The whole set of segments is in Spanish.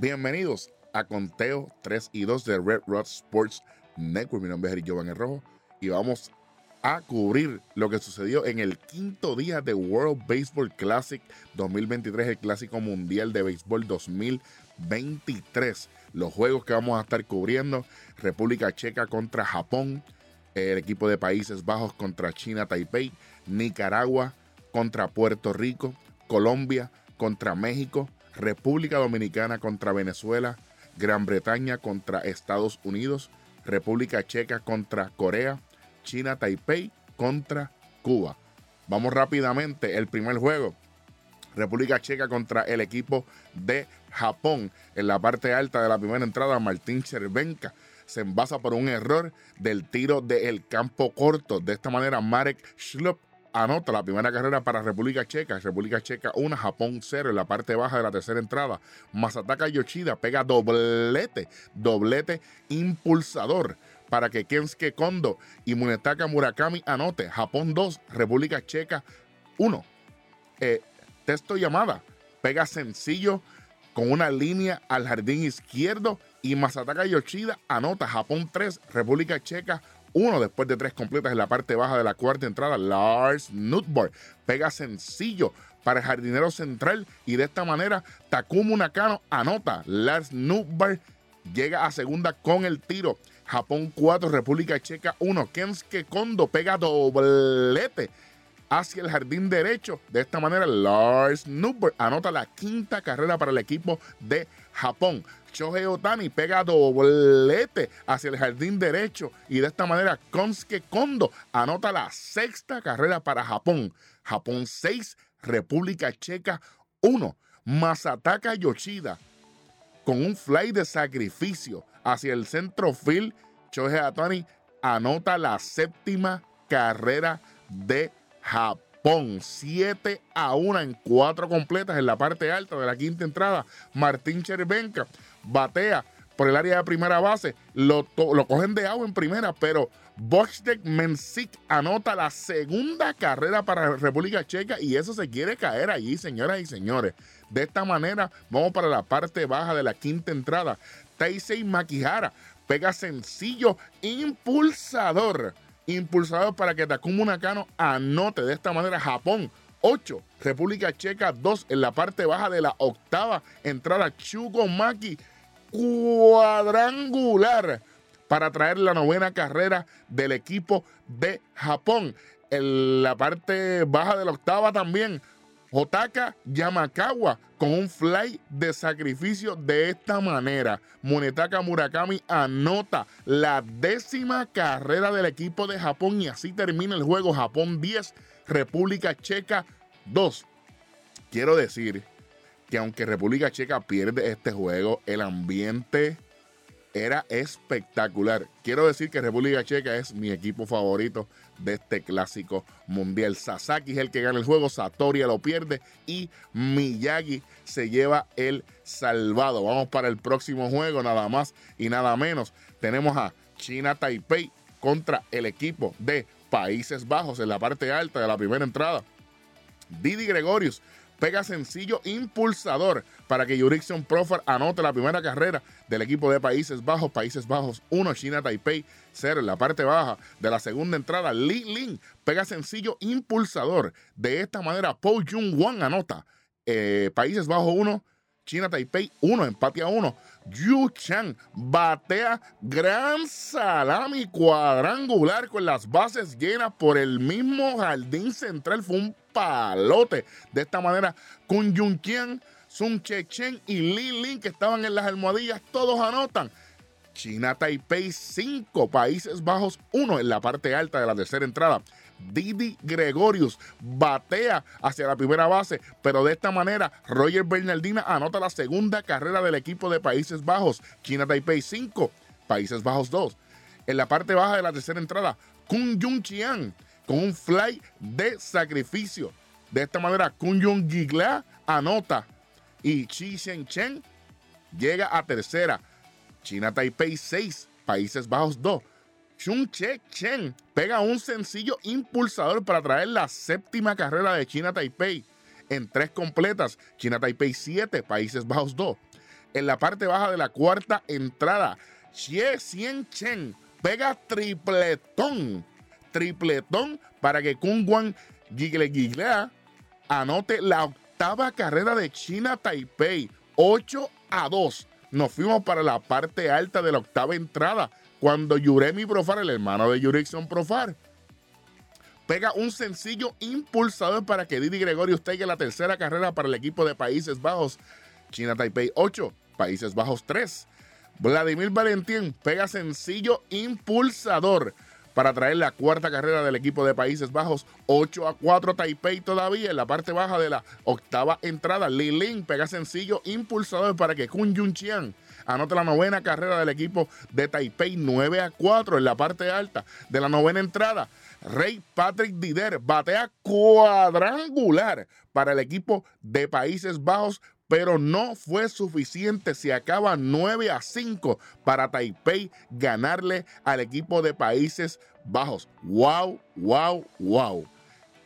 Bienvenidos a Conteo 3 y 2 de Red Rod Sports Network. Mi nombre es Eric Giovanni Rojo y vamos a cubrir lo que sucedió en el quinto día de World Baseball Classic 2023, el Clásico Mundial de Béisbol 2023. Los juegos que vamos a estar cubriendo, República Checa contra Japón, el equipo de Países Bajos contra China, Taipei, Nicaragua contra Puerto Rico, Colombia contra México, República Dominicana contra Venezuela, Gran Bretaña contra Estados Unidos, República Checa contra Corea, China Taipei contra Cuba. Vamos rápidamente, el primer juego. República Checa contra el equipo de Japón. En la parte alta de la primera entrada, Martín Cervenka se envasa por un error del tiro del campo corto. De esta manera, Marek Schlup anota la primera carrera para República Checa. República Checa 1, Japón 0 en la parte baja de la tercera entrada. Masataka Yoshida pega doblete, doblete impulsador para que Kensuke Kondo y Munetaka Murakami anote. Japón 2, República Checa 1. Eh, texto llamada. Pega sencillo con una línea al jardín izquierdo y Masataka Yoshida anota. Japón 3, República Checa uno después de tres completas en la parte baja de la cuarta entrada. Lars Nutborg pega sencillo para el jardinero central y de esta manera Takumu Nakano anota. Lars Nutborg llega a segunda con el tiro. Japón 4, República Checa 1. Kensuke Kondo pega doblete hacia el jardín derecho. De esta manera, Lars Nutberg anota la quinta carrera para el equipo de Japón. Shohei Otani pega doblete hacia el jardín derecho y de esta manera Konsuke Kondo anota la sexta carrera para Japón. Japón 6, República Checa 1. Masataka Yoshida con un fly de sacrificio hacia el centro field. Shohei Otani anota la séptima carrera de Japón. 7 a 1 en cuatro completas en la parte alta de la quinta entrada. Martín Chervenka batea por el área de primera base. Lo, lo cogen de agua en primera, pero Boxdek Mensik anota la segunda carrera para República Checa y eso se quiere caer allí, señoras y señores. De esta manera, vamos para la parte baja de la quinta entrada. Taisei Makihara pega sencillo impulsador impulsado para que Takuma Nakano anote de esta manera Japón 8, República Checa 2 en la parte baja de la octava entrada Chugo Maki cuadrangular para traer la novena carrera del equipo de Japón. En la parte baja de la octava también Otaka Yamakawa con un fly de sacrificio de esta manera. Munetaka Murakami anota la décima carrera del equipo de Japón y así termina el juego. Japón 10, República Checa 2. Quiero decir que aunque República Checa pierde este juego, el ambiente era espectacular. Quiero decir que República Checa es mi equipo favorito de este clásico mundial. Sasaki es el que gana el juego, Satoria lo pierde y Miyagi se lleva el salvado. Vamos para el próximo juego, nada más y nada menos. Tenemos a China Taipei contra el equipo de Países Bajos en la parte alta de la primera entrada. Didi Gregorius pega sencillo impulsador para que Jurickson Profar anote la primera carrera del equipo de Países Bajos. Países Bajos 1, China Taipei 0 en la parte baja de la segunda entrada. Li Lin pega sencillo impulsador. De esta manera, Paul Jung Wang anota. Eh, Países Bajos 1, China Taipei 1, empate a 1. Yu Chang batea gran salami cuadrangular con las bases llenas por el mismo jardín central. Fue un palote. De esta manera, Kun Yun Qian, Sun Che Chen y Li Lin, que estaban en las almohadillas, todos anotan. China Taipei 5, Países Bajos 1 en la parte alta de la tercera entrada. Didi Gregorius batea hacia la primera base, pero de esta manera Roger Bernardina anota la segunda carrera del equipo de Países Bajos. China Taipei 5, Países Bajos 2. En la parte baja de la tercera entrada, Kun Yun Chian con un fly de sacrificio. De esta manera, Kun Yun Gigla anota y Chi Shen Chen llega a tercera. China Taipei 6, Países Bajos 2. Chun Che Chen pega un sencillo impulsador para traer la séptima carrera de China Taipei en tres completas. China Taipei 7, Países Bajos 2. en la parte baja de la cuarta entrada. Xie Xian Chen pega tripletón, tripletón para que Kungwan Gigle Giglea anote la octava carrera de China Taipei, 8 a 2. Nos fuimos para la parte alta de la octava entrada cuando Yuremi Profar, el hermano de Jurickson Profar, pega un sencillo impulsador para que Didi Gregorius tenga la tercera carrera para el equipo de Países Bajos. China Taipei 8, Países Bajos 3. Vladimir Valentín pega sencillo impulsador para traer la cuarta carrera del equipo de Países Bajos. 8 a 4 Taipei todavía en la parte baja de la octava entrada. Li Ling pega sencillo impulsador para que Kun Yun Chian anote la novena carrera del equipo de Taipei. 9 a 4 en la parte alta de la novena entrada. Rey Patrick Dider batea cuadrangular para el equipo de Países Bajos pero no fue suficiente. Se acaba 9 a 5 para Taipei ganarle al equipo de Países Bajos. ¡Wow, wow, wow!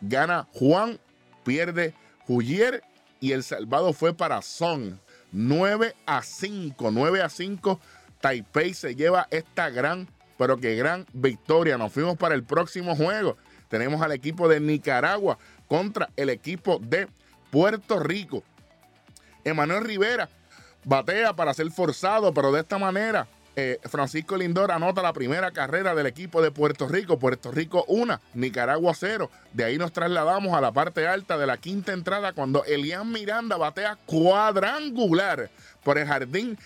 Gana Juan, pierde Julier y el salvado fue para Son. 9 a 5, 9 a 5. Taipei se lleva esta gran, pero que gran victoria. Nos fuimos para el próximo juego. Tenemos al equipo de Nicaragua contra el equipo de Puerto Rico. Emanuel Rivera batea para ser forzado, pero de esta manera eh, Francisco Lindor anota la primera carrera del equipo de Puerto Rico. Puerto Rico 1, Nicaragua 0. De ahí nos trasladamos a la parte alta de la quinta entrada cuando Elian Miranda batea cuadrangular por el jardín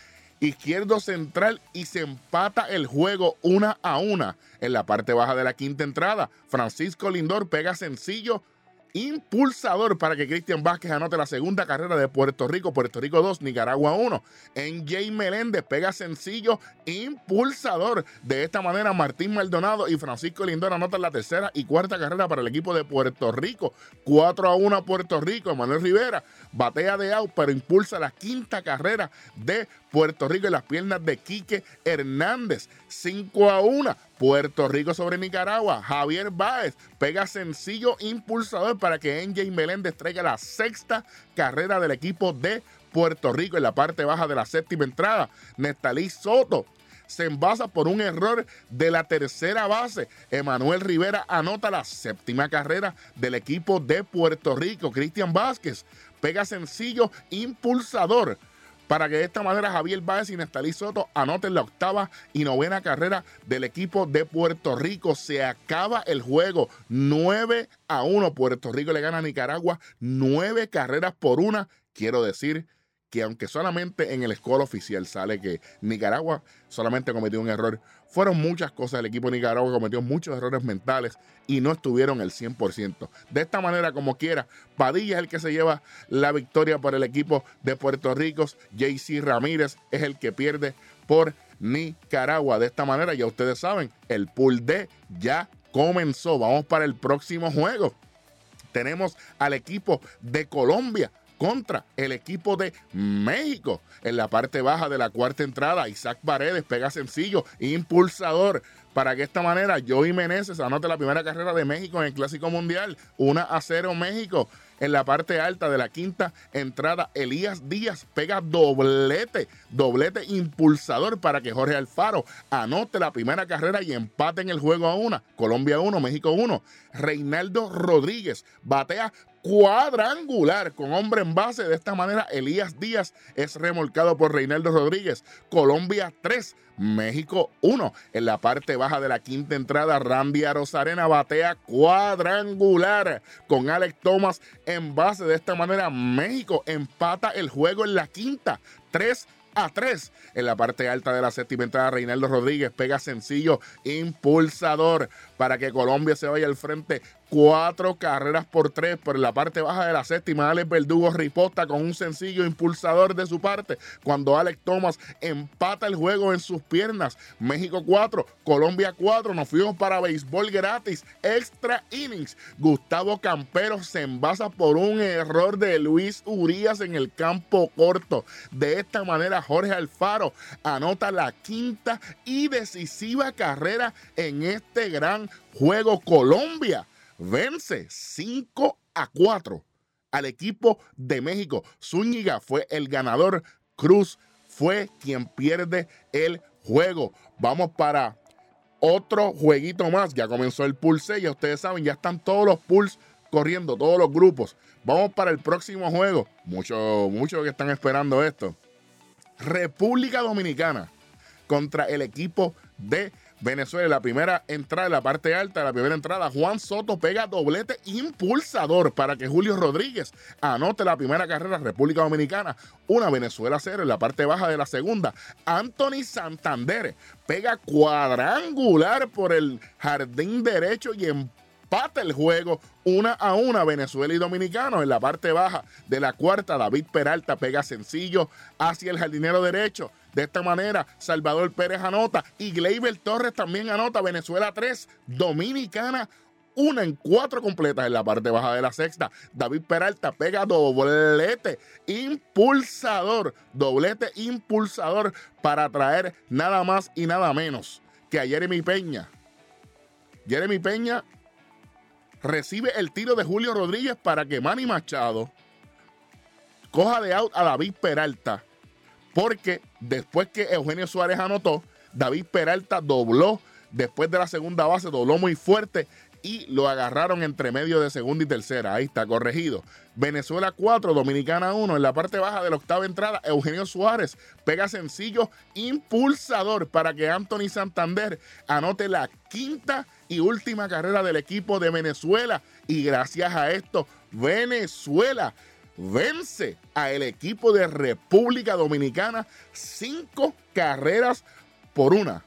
izquierdo central y se empata el juego una a una. En la parte baja de la quinta entrada, Francisco Lindor pega sencillo impulsador para que Cristian Vázquez anote la segunda carrera de Puerto Rico, Puerto Rico 2, Nicaragua 1. En Jay Meléndez pega sencillo impulsador. De esta manera, Martín Maldonado y Francisco Lindor anotan la tercera y cuarta carrera para el equipo de Puerto Rico. 4 a 1 Puerto Rico. Manuel Rivera batea de out, pero impulsa la quinta carrera de Puerto Rico en las piernas de Quique Hernández. 5 a 1. Puerto Rico sobre Nicaragua. Javier Báez pega sencillo impulsador para que NJ Meléndez traiga la sexta carrera del equipo de Puerto Rico en la parte baja de la séptima entrada. Nestalí Soto se envasa por un error de la tercera base. Emanuel Rivera anota la séptima carrera del equipo de Puerto Rico. Cristian Vázquez pega sencillo impulsador para que de esta manera Javier Báez y Nestalí Soto anoten la octava y novena carrera del equipo de Puerto Rico. Se acaba el juego 9 a 1. Puerto Rico le gana a Nicaragua 9 carreras por una. Quiero decir que aunque solamente en el score oficial sale que Nicaragua solamente cometió un error, fueron muchas cosas. El equipo de Nicaragua cometió muchos errores mentales y no estuvieron el 100%. De esta manera, como quiera, Padilla es el que se lleva la victoria por el equipo de Puerto Rico. JC Ramírez es el que pierde por Nicaragua. De esta manera, ya ustedes saben, el pool D ya comenzó. Vamos para el próximo juego. Tenemos al equipo de Colombia contra el equipo de México. En la parte baja de la cuarta entrada, Isaac Paredes pega sencillo, impulsador, para que esta manera Joey Meneses anote la primera carrera de México en el Clásico Mundial. 1 a 0 México. En la parte alta de la quinta entrada, Elías Díaz pega doblete, doblete impulsador para que Jorge Alfaro anote la primera carrera y empate en el juego a una. Colombia 1, México 1. Reinaldo Rodríguez batea cuadrangular con hombre en base. De esta manera, Elías Díaz es remolcado por Reinaldo Rodríguez. Colombia 3, México 1. En la parte baja de la quinta entrada, Randy Rosarena batea cuadrangular con Alex Thomas en base. De esta manera, México empata el juego en la quinta. 3 a 3. En la parte alta de la séptima entrada, Reinaldo Rodríguez pega sencillo impulsador para que Colombia se vaya al frente cuatro carreras por tres. Por la parte baja de la séptima, Alex Verdugo riposta con un sencillo impulsador de su parte. Cuando Alex Thomas empata el juego en sus piernas. México 4, Colombia 4. Nos fuimos para béisbol gratis. Extra innings. Gustavo Campero se envasa por un error de Luis Urias en el campo corto. De esta manera, Jorge Alfaro anota la quinta y decisiva carrera en este gran juego. Colombia vence 5 a 4 al equipo de México. Zúñiga fue el ganador. Cruz fue quien pierde el juego. Vamos para otro jueguito más. Ya comenzó el pulse, ya ustedes saben, ya están todos los pools corriendo, todos los grupos. Vamos para el próximo juego. Muchos mucho que están esperando esto. República Dominicana contra el equipo de Venezuela. La primera entrada, la parte alta, la primera entrada, Juan Soto pega doblete impulsador para que Julio Rodríguez anote la primera carrera República Dominicana. Una Venezuela cero en la parte baja de la segunda. Anthony Santander pega cuadrangular por el jardín derecho y en empata el juego una a una Venezuela y Dominicano. En la parte baja de la cuarta, David Peralta pega sencillo hacia el jardinero derecho. De esta manera, Salvador Pérez anota y Gleyber Torres también anota. Venezuela 3, Dominicana una en cuatro completas en la parte baja de la sexta. David Peralta pega doblete impulsador, doblete impulsador para traer nada más y nada menos que a Jeremy Peña. Jeremy Peña recibe el tiro de Julio Rodríguez para que Manny Machado coja de out a David Peralta. Porque después que Eugenio Suárez anotó, David Peralta dobló después de la segunda base, dobló muy fuerte y lo agarraron entre medio de segunda y tercera. Ahí está, corregido. Venezuela 4, Dominicana 1. En la parte baja de la octava entrada, Eugenio Suárez pega sencillo impulsador para que Anthony Santander anote la quinta y última carrera del equipo de Venezuela. Y gracias a esto, Venezuela vence a el equipo de República Dominicana cinco carreras por una.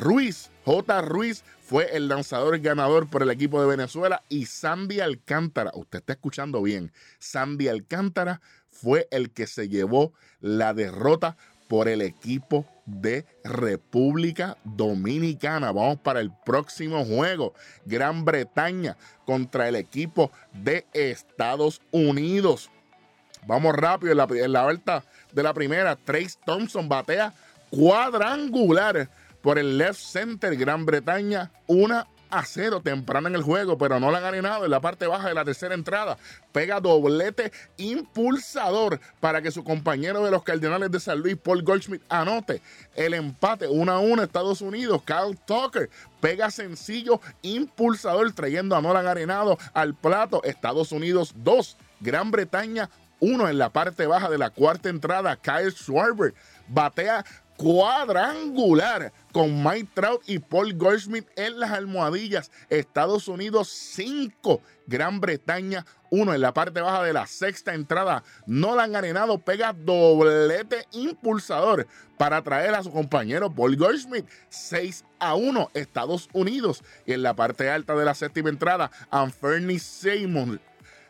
Ruiz, J. Ruiz fue el lanzador ganador por el equipo de Venezuela y Sandy Alcántara, usted está escuchando bien, Sandy Alcántara fue el que se llevó la derrota por el equipo de República Dominicana. Vamos para el próximo juego. Gran Bretaña contra el equipo de Estados Unidos. Vamos rápido en la, en la vuelta de la primera. Trace Thompson batea cuadrangular por el left center Gran Bretaña. Una a cero temprano en el juego, pero no la ganado en la parte baja de la tercera entrada. Pega doblete impulsador para que su compañero de los Cardenales de San Luis, Paul Goldschmidt, anote el empate 1 a 1 Estados Unidos. Kyle Tucker pega sencillo impulsador trayendo a Nolan Arenado al plato. Estados Unidos 2, Gran Bretaña 1 en la parte baja de la cuarta entrada. Kyle Schwarber batea cuadrangular con Mike Trout y Paul Goldschmidt en las almohadillas. Estados Unidos 5, Gran Bretaña 1 en la parte baja de la sexta entrada. Nolan Arenado pega doblete impulsador para traer a su compañero Paul Goldschmidt 6 a 1 Estados Unidos. Y en la parte alta de la séptima entrada, Anferni Simon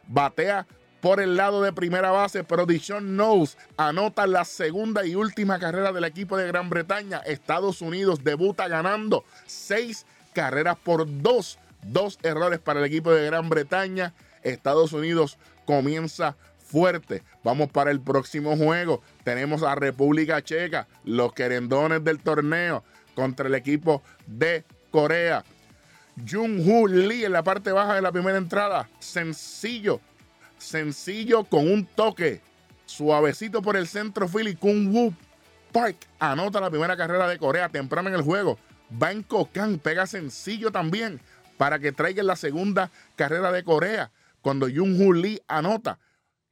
batea por el lado de primera base, pero Dishon Knowles anota la segunda y última carrera del equipo de Gran Bretaña. Estados Unidos debuta ganando seis carreras por dos. Dos errores para el equipo de Gran Bretaña. Estados Unidos comienza fuerte. Vamos para el próximo juego. Tenemos a República Checa, los querendones del torneo, contra el equipo de Corea. Jung-Hoo Lee en la parte baja de la primera entrada. Sencillo sencillo con un toque suavecito por el centro Philly Kung Woo Park anota la primera carrera de Corea temprano en el juego. Banco Kang pega sencillo también para que traiga la segunda carrera de Corea. Cuando Jung Hoo Lee anota,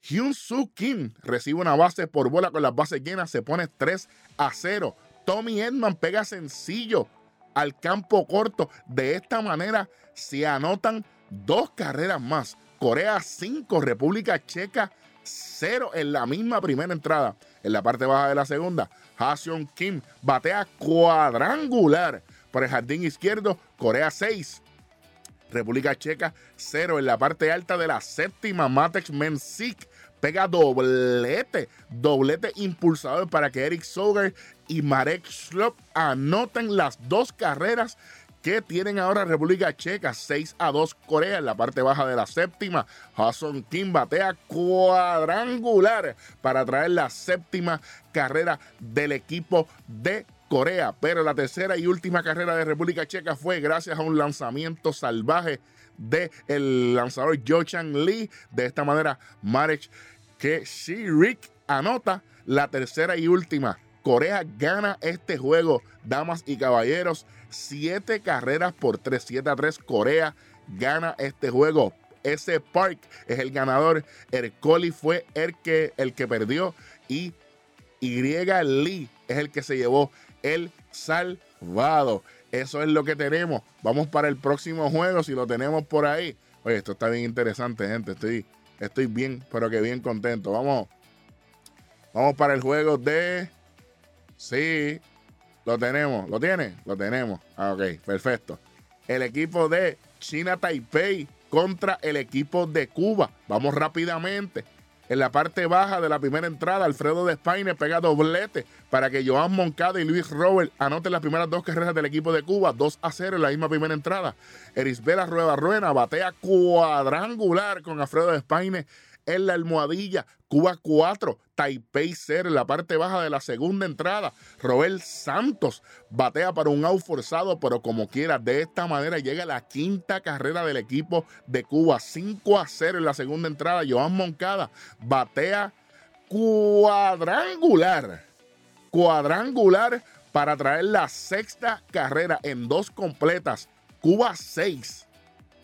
Hyun Soo Kim recibe una base por bola con las bases llenas, se pone 3 a 0. Tommy Edman pega sencillo al campo corto. De esta manera se anotan dos carreras más. Corea 5, República Checa 0 en la misma primera entrada. En la parte baja de la segunda, Haseon Kim batea cuadrangular por el jardín izquierdo, Corea 6. República Checa 0 en la parte alta de la séptima, Matex Mensik pega doblete, doblete impulsador para que Eric Soger y Marek Schlop anoten las dos carreras que tienen ahora República Checa 6 a 2 Corea en la parte baja de la séptima. Hasson Kim batea cuadrangular para traer la séptima carrera del equipo de Corea. Pero la tercera y última carrera de República Checa fue gracias a un lanzamiento salvaje del el lanzador Jo Chang Lee. De esta manera, Marek Keshirik anota la tercera y última Corea gana este juego, damas y caballeros. Siete carreras por 3, 7 a 3. Corea gana este juego. Ese Park es el ganador. Ercoli fue el que, el que perdió. Y Y Lee es el que se llevó el salvado. Eso es lo que tenemos. Vamos para el próximo juego si lo tenemos por ahí. Oye, esto está bien interesante, gente. Estoy, estoy bien, pero que bien contento. Vamos. Vamos para el juego de. Sí, lo tenemos. ¿Lo tiene? Lo tenemos. Ah, ok, perfecto. El equipo de China Taipei contra el equipo de Cuba. Vamos rápidamente. En la parte baja de la primera entrada, Alfredo de España pega doblete para que Joan Moncada y Luis Robert anoten las primeras dos carreras del equipo de Cuba, 2 a 0 en la misma primera entrada. Erisbela Rueda Ruena batea cuadrangular con Alfredo de en la almohadilla. Cuba 4, Taipei 0 en la parte baja de la segunda entrada. Robel Santos batea para un out forzado, pero como quiera, de esta manera llega la quinta carrera del equipo de Cuba. 5 a 0 en la segunda entrada. Joan Moncada batea cuadrangular. Cuadrangular para traer la sexta carrera en dos completas. Cuba 6,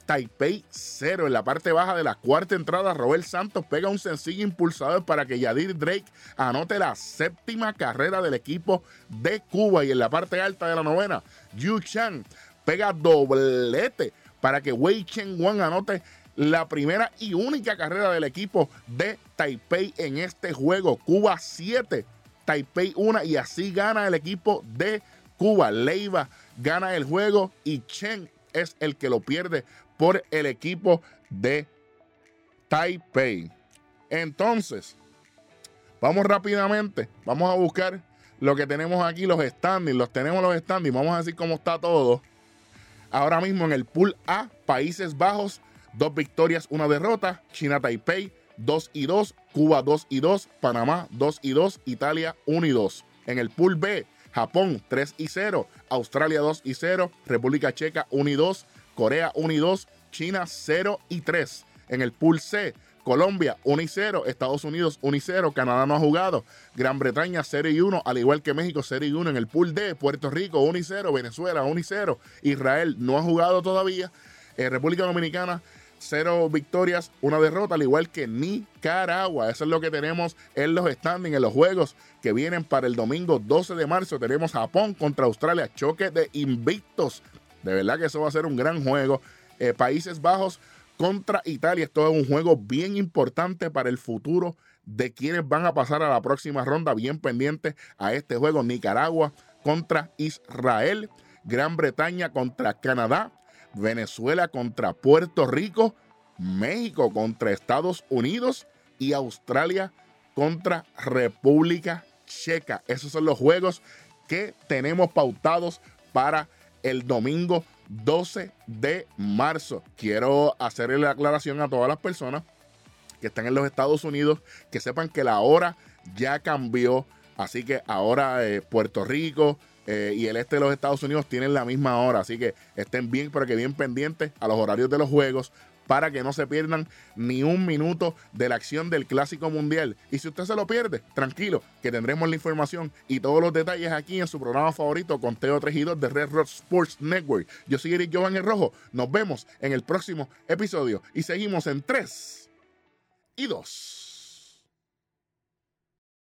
Taipei 0. En la parte baja de la cuarta entrada, Robert Santos pega un sencillo impulsador para que Yadir Drake anote la séptima carrera del equipo de Cuba. Y en la parte alta de la novena, Yu Chang pega doblete para que Wei Chen Wang anote la primera y única carrera del equipo de Taipei en este juego. Cuba 7, Taipei 1 y así gana el equipo de Cuba. Leiva gana el juego y Chen es el que lo pierde por el equipo de Taipei. Entonces, vamos rápidamente, vamos a buscar lo que tenemos aquí, los standings, los tenemos los standings, vamos a decir cómo está todo. Ahora mismo en el pool A, Países Bajos, dos victorias, una derrota, China Taipei 2 y 2, Cuba 2 y 2, Panamá 2 y 2, Italia 1 y 2. En el pool B, Japón 3 y 0, Australia 2 y 0, República Checa 1 y 2, Corea 1 y 2, China 0 y 3. En el pool C, Colombia 1 y 0, Estados Unidos 1 y 0, Canadá no ha jugado, Gran Bretaña 0 y 1, al igual que México 0 y 1 en el pool D, Puerto Rico 1 y 0, Venezuela 1 y 0, Israel no ha jugado todavía, eh, República Dominicana 0 victorias, una derrota, al igual que Nicaragua. Eso es lo que tenemos en los standings, en los juegos que vienen para el domingo 12 de marzo. Tenemos Japón contra Australia, choque de invictos de verdad que eso va a ser un gran juego. Eh, Países Bajos contra Italia. Esto es un juego bien importante para el futuro de quienes van a pasar a la próxima ronda. Bien pendiente a este juego. Nicaragua contra Israel. Gran Bretaña contra Canadá. Venezuela contra Puerto Rico. México contra Estados Unidos. Y Australia contra República Checa. Esos son los juegos que tenemos pautados para el domingo 12 de marzo. Quiero hacerle la aclaración a todas las personas que están en los Estados Unidos, que sepan que la hora ya cambió. Así que ahora eh, Puerto Rico eh, y el este de los Estados Unidos tienen la misma hora. Así que estén bien, pero que bien pendientes a los horarios de los juegos para que no se pierdan ni un minuto de la acción del Clásico Mundial. Y si usted se lo pierde, tranquilo, que tendremos la información y todos los detalles aquí en su programa favorito, Conteo 3 y 2 de Red Rock Sports Network. Yo soy Eric Jovan el Rojo. Nos vemos en el próximo episodio y seguimos en 3 y 2.